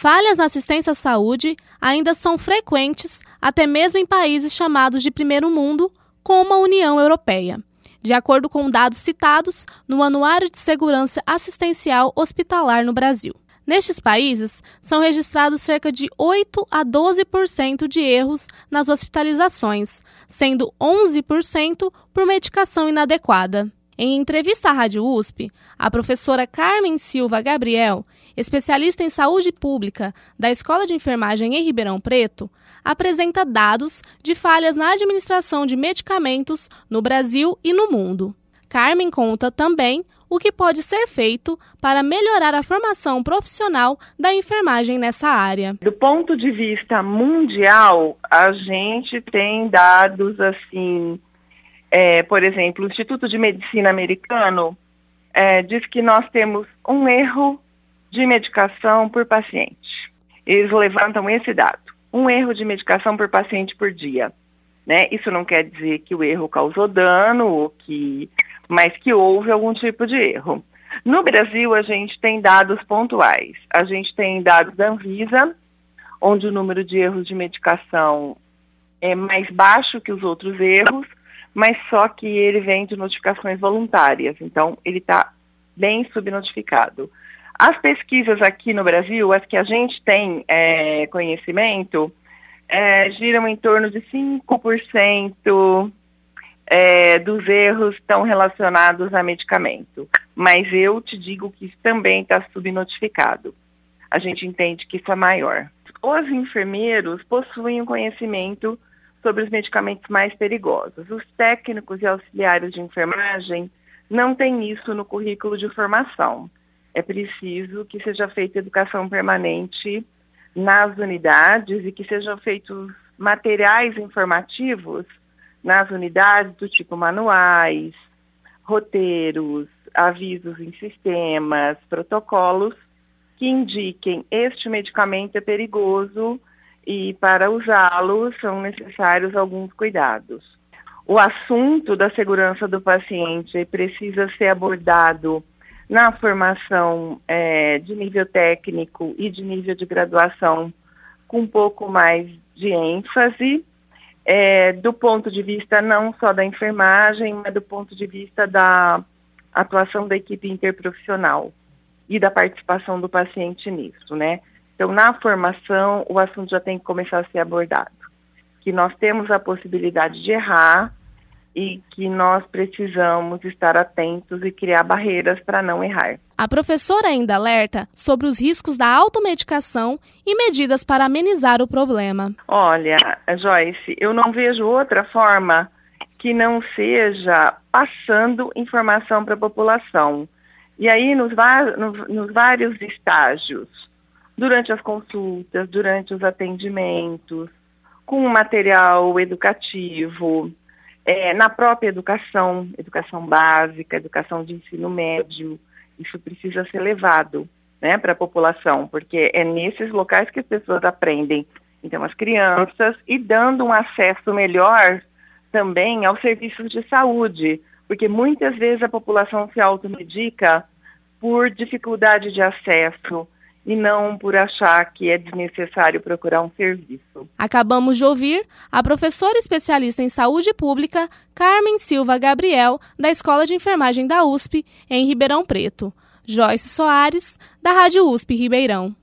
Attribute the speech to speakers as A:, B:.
A: Falhas na assistência à saúde ainda são frequentes, até mesmo em países chamados de primeiro mundo, como a União Europeia. De acordo com dados citados no Anuário de Segurança Assistencial Hospitalar no Brasil. Nestes países, são registrados cerca de 8 a 12% de erros nas hospitalizações, sendo 11% por medicação inadequada. Em entrevista à Rádio USP, a professora Carmen Silva Gabriel, especialista em saúde pública da Escola de Enfermagem em Ribeirão Preto, apresenta dados de falhas na administração de medicamentos no Brasil e no mundo. Carmen conta também o que pode ser feito para melhorar a formação profissional da enfermagem nessa área.
B: Do ponto de vista mundial, a gente tem dados assim é, por exemplo, o Instituto de Medicina Americano é, diz que nós temos um erro de medicação por paciente. Eles levantam esse dado: um erro de medicação por paciente por dia. Né? Isso não quer dizer que o erro causou dano, ou que, mas que houve algum tipo de erro. No Brasil, a gente tem dados pontuais. A gente tem dados da Anvisa, onde o número de erros de medicação é mais baixo que os outros erros, mas só que ele vem de notificações voluntárias, então ele está bem subnotificado. As pesquisas aqui no Brasil, as que a gente tem é, conhecimento, é, giram em torno de 5% é, dos erros estão relacionados a medicamento. Mas eu te digo que isso também está subnotificado. A gente entende que isso é maior. Os enfermeiros possuem um conhecimento sobre os medicamentos mais perigosos. Os técnicos e auxiliares de enfermagem não têm isso no currículo de formação. É preciso que seja feita educação permanente nas unidades e que sejam feitos materiais informativos nas unidades do tipo manuais, roteiros, avisos em sistemas, protocolos que indiquem este medicamento é perigoso e para usá-lo são necessários alguns cuidados. O assunto da segurança do paciente precisa ser abordado na formação é, de nível técnico e de nível de graduação com um pouco mais de ênfase, é, do ponto de vista não só da enfermagem, mas do ponto de vista da atuação da equipe interprofissional e da participação do paciente nisso, né? Então, na formação, o assunto já tem que começar a ser abordado. Que nós temos a possibilidade de errar e que nós precisamos estar atentos e criar barreiras para não errar.
A: A professora ainda alerta sobre os riscos da automedicação e medidas para amenizar o problema.
B: Olha, Joyce, eu não vejo outra forma que não seja passando informação para a população. E aí, nos, nos vários estágios durante as consultas, durante os atendimentos, com material educativo, é, na própria educação, educação básica, educação de ensino médio, isso precisa ser levado né, para a população, porque é nesses locais que as pessoas aprendem. Então, as crianças, e dando um acesso melhor também aos serviços de saúde, porque muitas vezes a população se automedica por dificuldade de acesso, e não por achar que é desnecessário procurar um serviço.
A: Acabamos de ouvir a professora especialista em saúde pública, Carmen Silva Gabriel, da Escola de Enfermagem da USP, em Ribeirão Preto. Joyce Soares, da Rádio USP Ribeirão.